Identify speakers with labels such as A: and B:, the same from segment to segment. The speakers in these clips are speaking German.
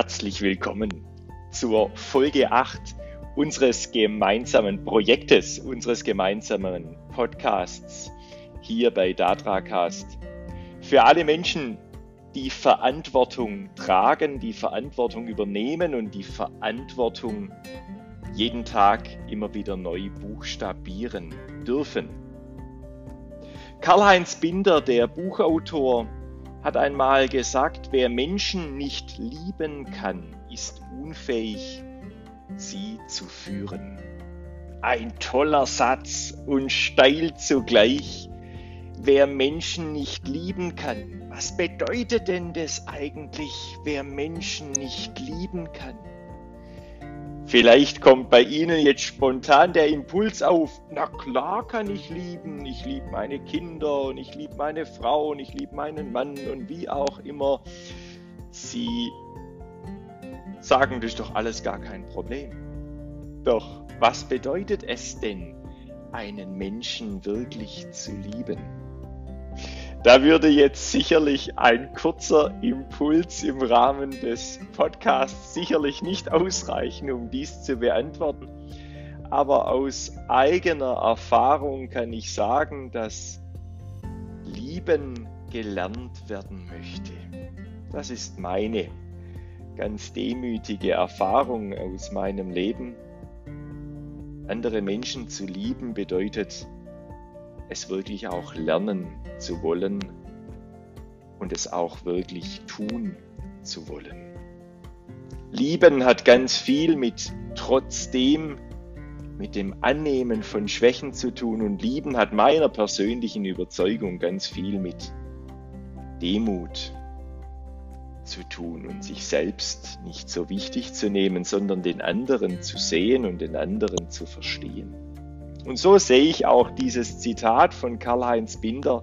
A: herzlich willkommen zur Folge 8 unseres gemeinsamen Projektes, unseres gemeinsamen Podcasts hier bei Datracast. Für alle Menschen, die Verantwortung tragen, die Verantwortung übernehmen und die Verantwortung jeden Tag immer wieder neu buchstabieren dürfen. Karl-Heinz Binder, der Buchautor, hat einmal gesagt, wer Menschen nicht lieben kann, ist unfähig, sie zu führen. Ein toller Satz und steil zugleich. Wer Menschen nicht lieben kann, was bedeutet denn das eigentlich, wer Menschen nicht lieben kann? Vielleicht kommt bei Ihnen jetzt spontan der Impuls auf, na klar kann ich lieben, ich liebe meine Kinder und ich liebe meine Frau und ich liebe meinen Mann und wie auch immer. Sie sagen, das ist doch alles gar kein Problem. Doch was bedeutet es denn, einen Menschen wirklich zu lieben? Da würde jetzt sicherlich ein kurzer Impuls im Rahmen des Podcasts sicherlich nicht ausreichen, um dies zu beantworten. Aber aus eigener Erfahrung kann ich sagen, dass Lieben gelernt werden möchte. Das ist meine ganz demütige Erfahrung aus meinem Leben. Andere Menschen zu lieben bedeutet es wirklich auch lernen zu wollen und es auch wirklich tun zu wollen. Lieben hat ganz viel mit trotzdem, mit dem Annehmen von Schwächen zu tun und lieben hat meiner persönlichen Überzeugung ganz viel mit Demut zu tun und sich selbst nicht so wichtig zu nehmen, sondern den anderen zu sehen und den anderen zu verstehen. Und so sehe ich auch dieses Zitat von Karl-Heinz Binder.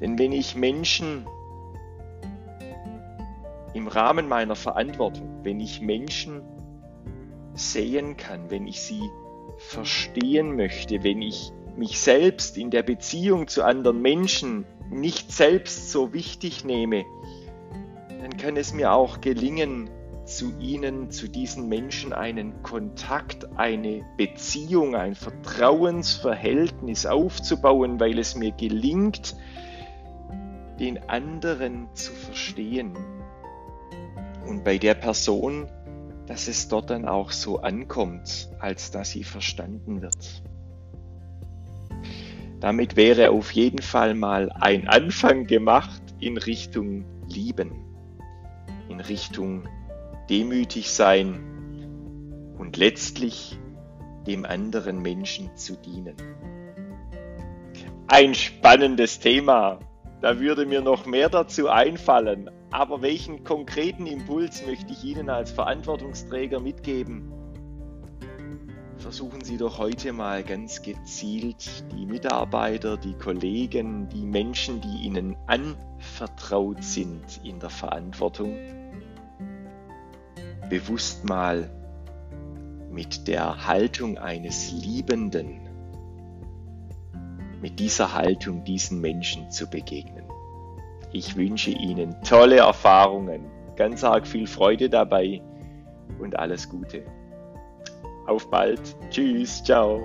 A: Denn wenn ich Menschen im Rahmen meiner Verantwortung, wenn ich Menschen sehen kann, wenn ich sie verstehen möchte, wenn ich mich selbst in der Beziehung zu anderen Menschen nicht selbst so wichtig nehme, dann kann es mir auch gelingen, zu ihnen, zu diesen Menschen einen Kontakt, eine Beziehung, ein Vertrauensverhältnis aufzubauen, weil es mir gelingt, den anderen zu verstehen. Und bei der Person, dass es dort dann auch so ankommt, als dass sie verstanden wird. Damit wäre auf jeden Fall mal ein Anfang gemacht in Richtung Lieben, in Richtung demütig sein und letztlich dem anderen Menschen zu dienen. Ein spannendes Thema. Da würde mir noch mehr dazu einfallen. Aber welchen konkreten Impuls möchte ich Ihnen als Verantwortungsträger mitgeben? Versuchen Sie doch heute mal ganz gezielt die Mitarbeiter, die Kollegen, die Menschen, die Ihnen anvertraut sind in der Verantwortung, bewusst mal mit der Haltung eines Liebenden, mit dieser Haltung diesen Menschen zu begegnen. Ich wünsche Ihnen tolle Erfahrungen, ganz arg viel Freude dabei und alles Gute. Auf bald. Tschüss. Ciao.